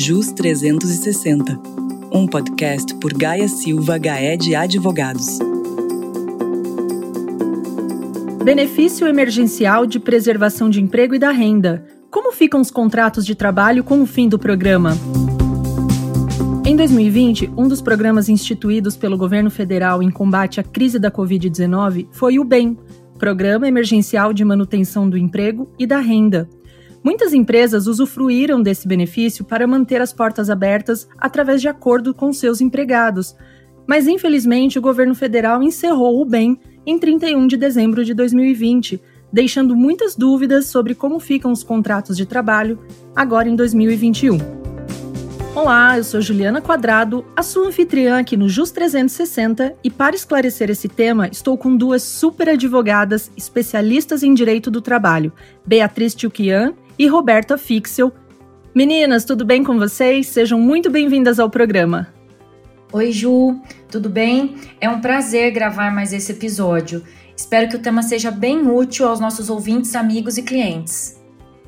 JUS 360, um podcast por Gaia Silva Gaé de Advogados. Benefício emergencial de preservação de emprego e da renda. Como ficam os contratos de trabalho com o fim do programa? Em 2020, um dos programas instituídos pelo governo federal em combate à crise da Covid-19 foi o BEM, Programa Emergencial de Manutenção do Emprego e da Renda. Muitas empresas usufruíram desse benefício para manter as portas abertas através de acordo com seus empregados. Mas, infelizmente, o governo federal encerrou o BEM em 31 de dezembro de 2020, deixando muitas dúvidas sobre como ficam os contratos de trabalho agora em 2021. Olá, eu sou Juliana Quadrado, a sua anfitriã aqui no Just 360 e para esclarecer esse tema, estou com duas super advogadas especialistas em direito do trabalho, Beatriz Tchuquian e Roberta Fixel. Meninas, tudo bem com vocês? Sejam muito bem-vindas ao programa. Oi, Ju, tudo bem? É um prazer gravar mais esse episódio. Espero que o tema seja bem útil aos nossos ouvintes, amigos e clientes.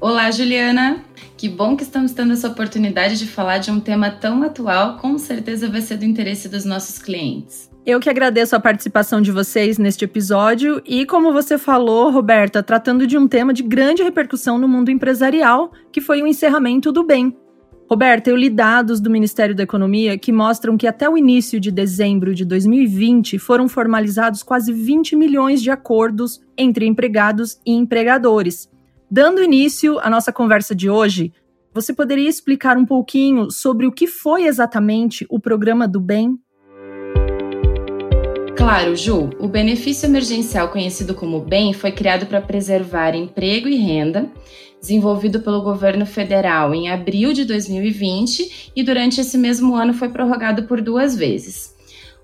Olá, Juliana! Que bom que estamos tendo essa oportunidade de falar de um tema tão atual, com certeza vai ser do interesse dos nossos clientes. Eu que agradeço a participação de vocês neste episódio e, como você falou, Roberta, tratando de um tema de grande repercussão no mundo empresarial, que foi o encerramento do bem. Roberta, eu li dados do Ministério da Economia que mostram que até o início de dezembro de 2020 foram formalizados quase 20 milhões de acordos entre empregados e empregadores. Dando início à nossa conversa de hoje, você poderia explicar um pouquinho sobre o que foi exatamente o programa do bem? Claro, Ju. O benefício emergencial conhecido como BEM foi criado para preservar emprego e renda, desenvolvido pelo governo federal em abril de 2020 e durante esse mesmo ano foi prorrogado por duas vezes.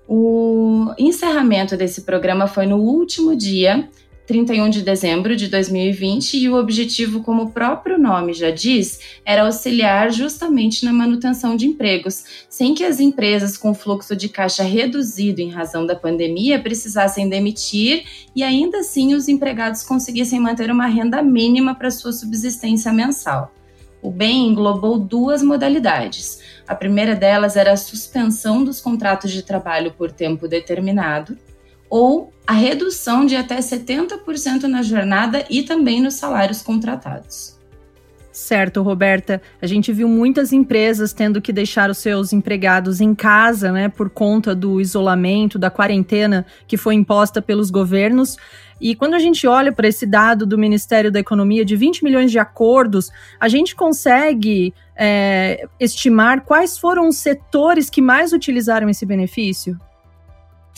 O encerramento desse programa foi no último dia 31 de dezembro de 2020 e o objetivo, como o próprio nome já diz, era auxiliar justamente na manutenção de empregos, sem que as empresas com fluxo de caixa reduzido em razão da pandemia precisassem demitir e ainda assim os empregados conseguissem manter uma renda mínima para sua subsistência mensal. O bem englobou duas modalidades. A primeira delas era a suspensão dos contratos de trabalho por tempo determinado, ou a redução de até 70% na jornada e também nos salários contratados. Certo, Roberta. A gente viu muitas empresas tendo que deixar os seus empregados em casa, né, por conta do isolamento, da quarentena que foi imposta pelos governos. E quando a gente olha para esse dado do Ministério da Economia de 20 milhões de acordos, a gente consegue é, estimar quais foram os setores que mais utilizaram esse benefício?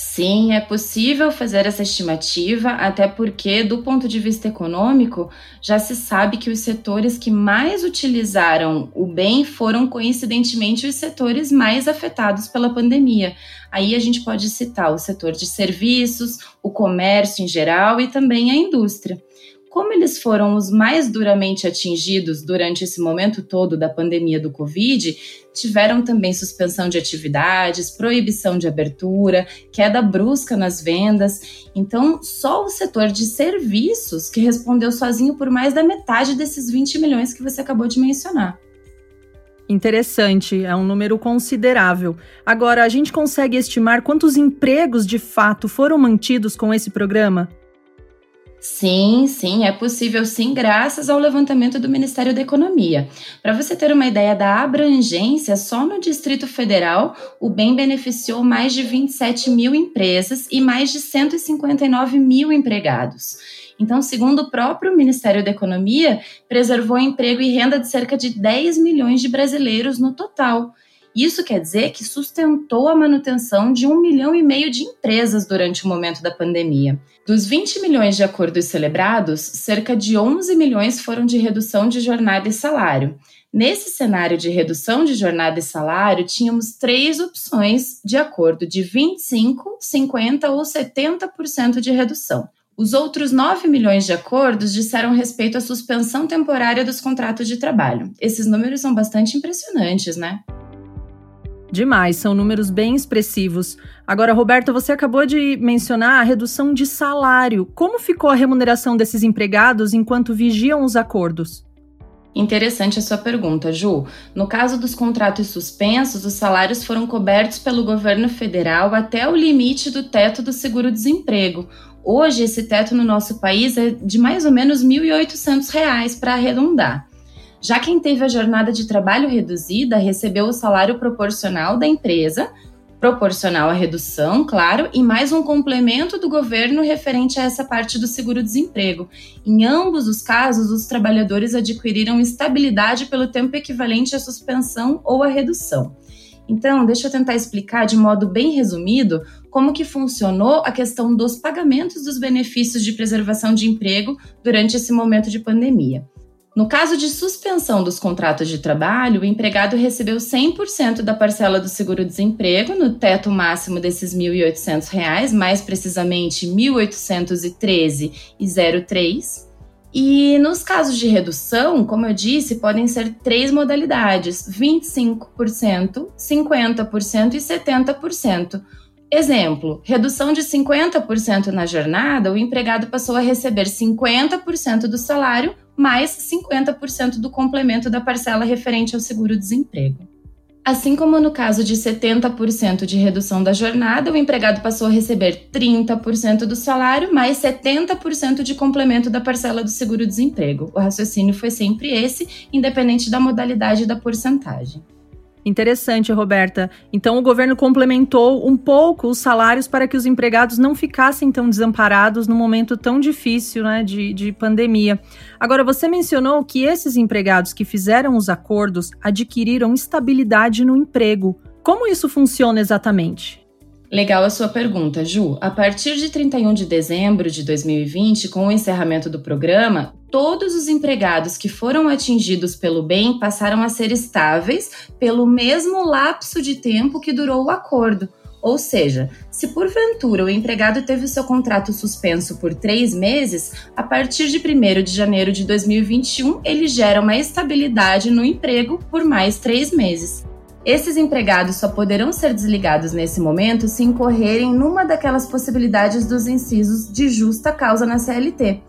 Sim, é possível fazer essa estimativa, até porque, do ponto de vista econômico, já se sabe que os setores que mais utilizaram o bem foram, coincidentemente, os setores mais afetados pela pandemia. Aí a gente pode citar o setor de serviços, o comércio em geral e também a indústria. Como eles foram os mais duramente atingidos durante esse momento todo da pandemia do Covid, tiveram também suspensão de atividades, proibição de abertura, queda brusca nas vendas. Então, só o setor de serviços que respondeu sozinho por mais da metade desses 20 milhões que você acabou de mencionar. Interessante, é um número considerável. Agora, a gente consegue estimar quantos empregos de fato foram mantidos com esse programa? Sim, sim, é possível sim, graças ao levantamento do Ministério da Economia. Para você ter uma ideia da abrangência, só no Distrito Federal, o bem beneficiou mais de 27 mil empresas e mais de 159 mil empregados. Então, segundo o próprio Ministério da Economia, preservou emprego e renda de cerca de 10 milhões de brasileiros no total. Isso quer dizer que sustentou a manutenção de um milhão e meio de empresas durante o momento da pandemia. Dos 20 milhões de acordos celebrados, cerca de 11 milhões foram de redução de jornada e salário. Nesse cenário de redução de jornada e salário, tínhamos três opções de acordo de 25, 50 ou 70% de redução. Os outros 9 milhões de acordos disseram respeito à suspensão temporária dos contratos de trabalho. Esses números são bastante impressionantes, né? Demais, são números bem expressivos. Agora, Roberto, você acabou de mencionar a redução de salário. Como ficou a remuneração desses empregados enquanto vigiam os acordos? Interessante a sua pergunta, Ju. No caso dos contratos suspensos, os salários foram cobertos pelo governo federal até o limite do teto do seguro-desemprego. Hoje, esse teto no nosso país é de mais ou menos R$ 1.800, para arredondar. Já quem teve a jornada de trabalho reduzida recebeu o salário proporcional da empresa, proporcional à redução, claro, e mais um complemento do governo referente a essa parte do seguro-desemprego. Em ambos os casos, os trabalhadores adquiriram estabilidade pelo tempo equivalente à suspensão ou à redução. Então, deixa eu tentar explicar de modo bem resumido como que funcionou a questão dos pagamentos dos benefícios de preservação de emprego durante esse momento de pandemia. No caso de suspensão dos contratos de trabalho, o empregado recebeu 100% da parcela do seguro-desemprego no teto máximo desses R$ 1.800, mais precisamente R$ 1.813,03. E nos casos de redução, como eu disse, podem ser três modalidades: 25%, 50% e 70%. Exemplo: redução de 50% na jornada, o empregado passou a receber 50% do salário mais 50% do complemento da parcela referente ao seguro-desemprego. Assim como no caso de 70% de redução da jornada, o empregado passou a receber 30% do salário mais 70% de complemento da parcela do seguro-desemprego. O raciocínio foi sempre esse, independente da modalidade da porcentagem. Interessante, Roberta. Então, o governo complementou um pouco os salários para que os empregados não ficassem tão desamparados no momento tão difícil né, de, de pandemia. Agora, você mencionou que esses empregados que fizeram os acordos adquiriram estabilidade no emprego. Como isso funciona exatamente? Legal a sua pergunta, Ju. A partir de 31 de dezembro de 2020, com o encerramento do programa, todos os empregados que foram atingidos pelo bem passaram a ser estáveis pelo mesmo lapso de tempo que durou o acordo. Ou seja, se porventura o empregado teve seu contrato suspenso por três meses, a partir de 1 de janeiro de 2021 ele gera uma estabilidade no emprego por mais três meses. Esses empregados só poderão ser desligados nesse momento se incorrerem numa daquelas possibilidades dos incisos de justa causa na CLT,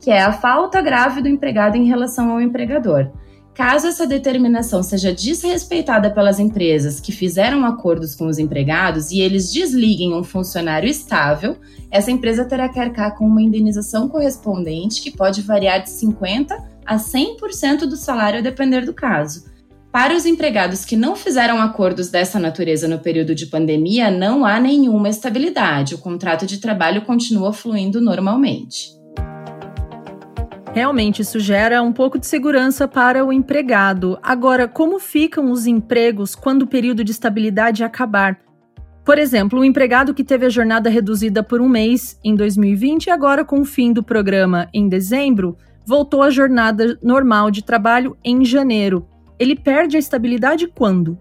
que é a falta grave do empregado em relação ao empregador. Caso essa determinação seja desrespeitada pelas empresas que fizeram acordos com os empregados e eles desliguem um funcionário estável, essa empresa terá que arcar com uma indenização correspondente que pode variar de 50% a 100% do salário a depender do caso. Para os empregados que não fizeram acordos dessa natureza no período de pandemia, não há nenhuma estabilidade. O contrato de trabalho continua fluindo normalmente. Realmente, isso gera um pouco de segurança para o empregado. Agora, como ficam os empregos quando o período de estabilidade acabar? Por exemplo, o empregado que teve a jornada reduzida por um mês em 2020 e agora, com o fim do programa em dezembro, voltou à jornada normal de trabalho em janeiro ele perde a estabilidade quando?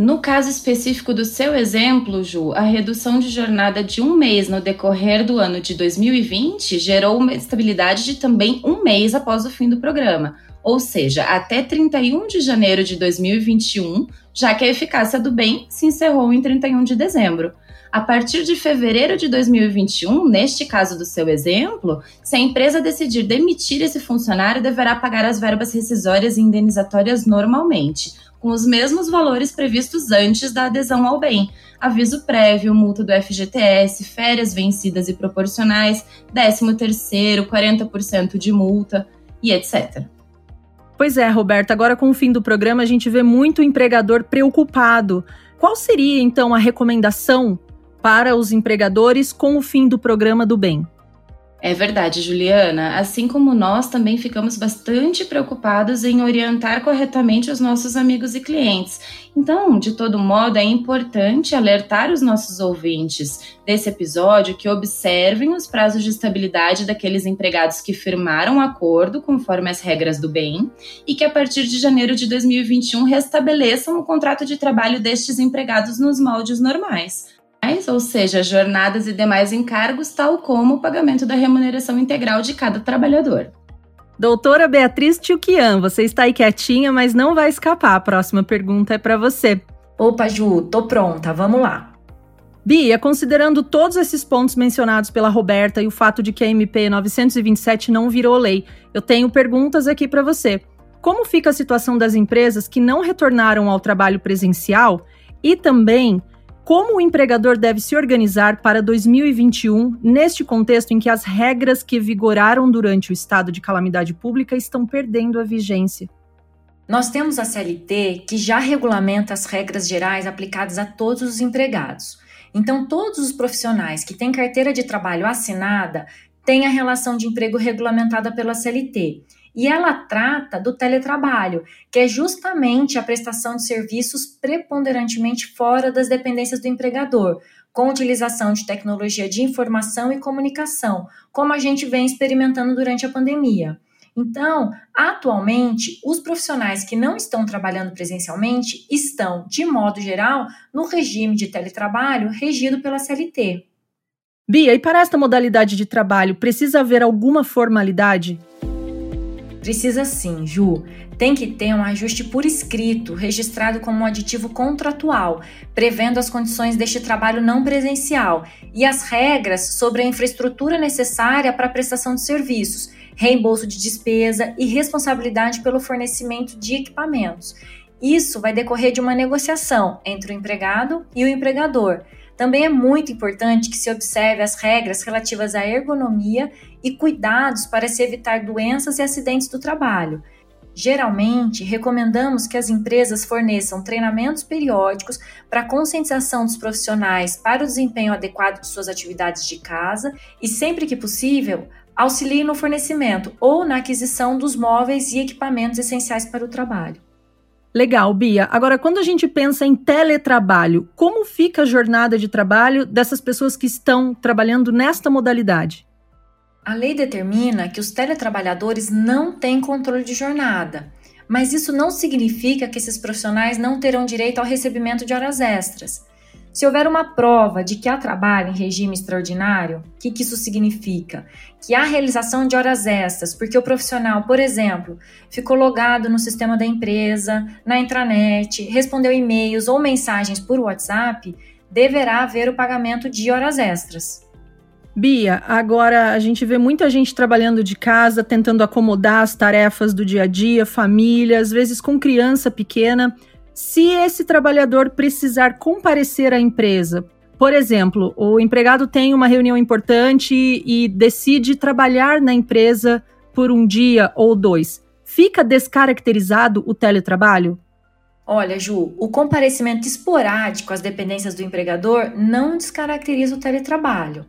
No caso específico do seu exemplo, Ju, a redução de jornada de um mês no decorrer do ano de 2020 gerou uma estabilidade de também um mês após o fim do programa, ou seja, até 31 de janeiro de 2021, já que a eficácia do bem se encerrou em 31 de dezembro. A partir de fevereiro de 2021, neste caso do seu exemplo, se a empresa decidir demitir esse funcionário, deverá pagar as verbas rescisórias e indenizatórias normalmente, com os mesmos valores previstos antes da adesão ao bem. Aviso prévio, multa do FGTS, férias vencidas e proporcionais, 13 terceiro, 40% de multa e etc. Pois é, Roberta, agora com o fim do programa a gente vê muito empregador preocupado. Qual seria então a recomendação para os empregadores com o fim do programa do bem. É verdade, Juliana. Assim como nós, também ficamos bastante preocupados em orientar corretamente os nossos amigos e clientes. Então, de todo modo, é importante alertar os nossos ouvintes desse episódio que observem os prazos de estabilidade daqueles empregados que firmaram o acordo conforme as regras do bem e que a partir de janeiro de 2021 restabeleçam o contrato de trabalho destes empregados nos moldes normais ou seja, jornadas e demais encargos, tal como o pagamento da remuneração integral de cada trabalhador. Doutora Beatriz Tchuquian, você está aí quietinha, mas não vai escapar. A próxima pergunta é para você. Opa, Ju, tô pronta, vamos lá. Bia, considerando todos esses pontos mencionados pela Roberta e o fato de que a MP 927 não virou lei, eu tenho perguntas aqui para você. como fica a situação das empresas que não retornaram ao trabalho presencial e também como o empregador deve se organizar para 2021, neste contexto em que as regras que vigoraram durante o estado de calamidade pública estão perdendo a vigência. Nós temos a CLT que já regulamenta as regras gerais aplicadas a todos os empregados. Então, todos os profissionais que têm carteira de trabalho assinada têm a relação de emprego regulamentada pela CLT e ela trata do teletrabalho, que é justamente a prestação de serviços preponderantemente fora das dependências do empregador, com utilização de tecnologia de informação e comunicação, como a gente vem experimentando durante a pandemia. Então, atualmente, os profissionais que não estão trabalhando presencialmente estão, de modo geral, no regime de teletrabalho regido pela CLT. Bia, e para esta modalidade de trabalho, precisa haver alguma formalidade? Precisa sim, Ju. Tem que ter um ajuste por escrito, registrado como um aditivo contratual, prevendo as condições deste trabalho não presencial e as regras sobre a infraestrutura necessária para a prestação de serviços, reembolso de despesa e responsabilidade pelo fornecimento de equipamentos. Isso vai decorrer de uma negociação entre o empregado e o empregador. Também é muito importante que se observe as regras relativas à ergonomia e cuidados para se evitar doenças e acidentes do trabalho. Geralmente, recomendamos que as empresas forneçam treinamentos periódicos para conscientização dos profissionais para o desempenho adequado de suas atividades de casa e, sempre que possível, auxiliem no fornecimento ou na aquisição dos móveis e equipamentos essenciais para o trabalho. Legal, Bia. Agora, quando a gente pensa em teletrabalho, como fica a jornada de trabalho dessas pessoas que estão trabalhando nesta modalidade? A lei determina que os teletrabalhadores não têm controle de jornada, mas isso não significa que esses profissionais não terão direito ao recebimento de horas extras. Se houver uma prova de que há trabalho em regime extraordinário, o que, que, isso significa? Que há realização de horas extras, porque o profissional, por exemplo, ficou logado no sistema da empresa, na intranet, respondeu e-mails ou mensagens por WhatsApp, deverá haver o pagamento de horas extras. Bia, agora a gente vê muita gente trabalhando de casa, tentando acomodar as tarefas do dia a dia, família, às vezes com criança pequena. Se esse trabalhador precisar comparecer à empresa, por exemplo, o empregado tem uma reunião importante e decide trabalhar na empresa por um dia ou dois, fica descaracterizado o teletrabalho? Olha, Ju, o comparecimento esporádico às dependências do empregador não descaracteriza o teletrabalho.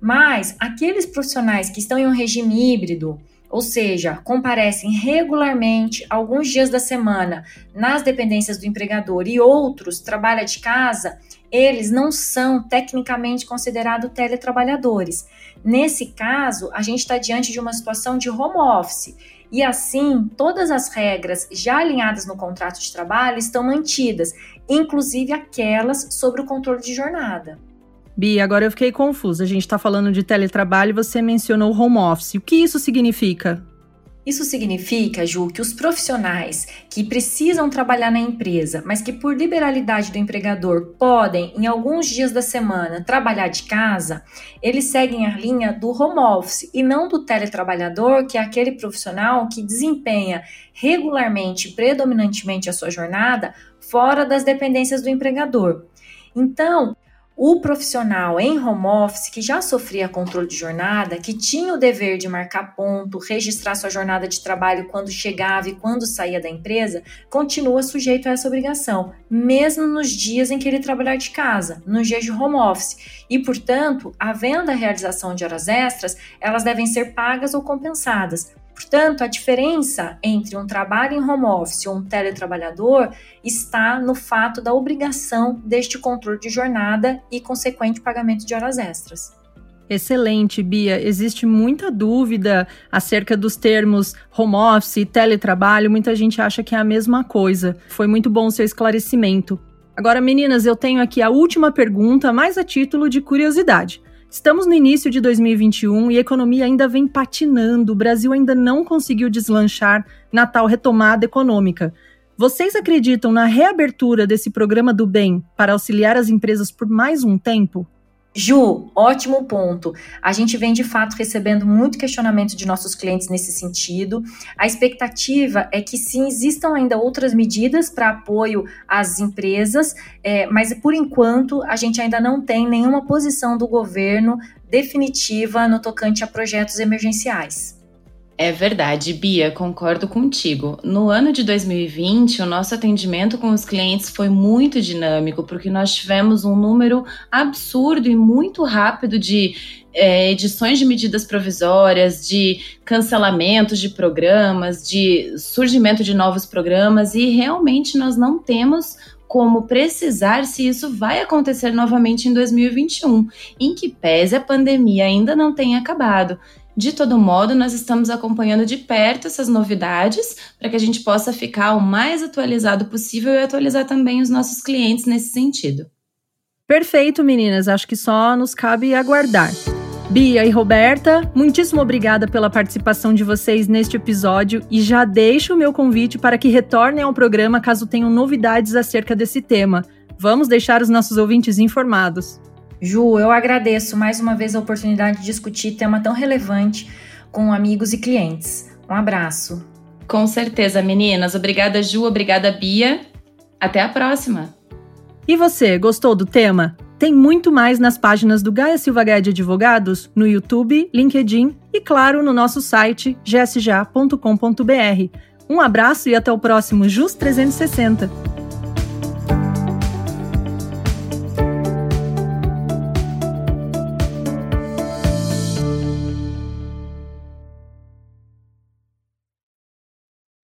Mas aqueles profissionais que estão em um regime híbrido, ou seja, comparecem regularmente alguns dias da semana nas dependências do empregador e outros trabalham de casa, eles não são tecnicamente considerados teletrabalhadores. Nesse caso, a gente está diante de uma situação de home office. E assim, todas as regras já alinhadas no contrato de trabalho estão mantidas, inclusive aquelas sobre o controle de jornada. Bia, agora eu fiquei confusa. A gente está falando de teletrabalho e você mencionou home office. O que isso significa? Isso significa, Ju, que os profissionais que precisam trabalhar na empresa, mas que por liberalidade do empregador podem, em alguns dias da semana, trabalhar de casa, eles seguem a linha do home office e não do teletrabalhador, que é aquele profissional que desempenha regularmente, predominantemente a sua jornada fora das dependências do empregador. Então, o profissional em home office que já sofria controle de jornada, que tinha o dever de marcar ponto, registrar sua jornada de trabalho quando chegava e quando saía da empresa, continua sujeito a essa obrigação, mesmo nos dias em que ele trabalhar de casa, nos dias de home office. E, portanto, havendo a realização de horas extras, elas devem ser pagas ou compensadas, Portanto, a diferença entre um trabalho em home office ou um teletrabalhador está no fato da obrigação deste controle de jornada e consequente pagamento de horas extras. Excelente, Bia. Existe muita dúvida acerca dos termos home office e teletrabalho. Muita gente acha que é a mesma coisa. Foi muito bom o seu esclarecimento. Agora, meninas, eu tenho aqui a última pergunta, mais a título de curiosidade. Estamos no início de 2021 e a economia ainda vem patinando. O Brasil ainda não conseguiu deslanchar na tal retomada econômica. Vocês acreditam na reabertura desse programa do bem para auxiliar as empresas por mais um tempo? Ju, ótimo ponto. A gente vem de fato recebendo muito questionamento de nossos clientes nesse sentido. A expectativa é que sim existam ainda outras medidas para apoio às empresas, é, mas por enquanto a gente ainda não tem nenhuma posição do governo definitiva no tocante a projetos emergenciais. É verdade, Bia, concordo contigo. No ano de 2020, o nosso atendimento com os clientes foi muito dinâmico, porque nós tivemos um número absurdo e muito rápido de é, edições de medidas provisórias, de cancelamentos de programas, de surgimento de novos programas, e realmente nós não temos como precisar se isso vai acontecer novamente em 2021, em que pese a pandemia ainda não tenha acabado. De todo modo, nós estamos acompanhando de perto essas novidades para que a gente possa ficar o mais atualizado possível e atualizar também os nossos clientes nesse sentido. Perfeito, meninas. Acho que só nos cabe aguardar. Bia e Roberta, muitíssimo obrigada pela participação de vocês neste episódio e já deixo o meu convite para que retornem ao programa caso tenham novidades acerca desse tema. Vamos deixar os nossos ouvintes informados. Ju, eu agradeço mais uma vez a oportunidade de discutir tema tão relevante com amigos e clientes. Um abraço. Com certeza, meninas. Obrigada, Ju. Obrigada, Bia. Até a próxima. E você, gostou do tema? Tem muito mais nas páginas do Gaia Silva Gaia de Advogados, no YouTube, LinkedIn e, claro, no nosso site gsja.com.br. Um abraço e até o próximo JUS 360.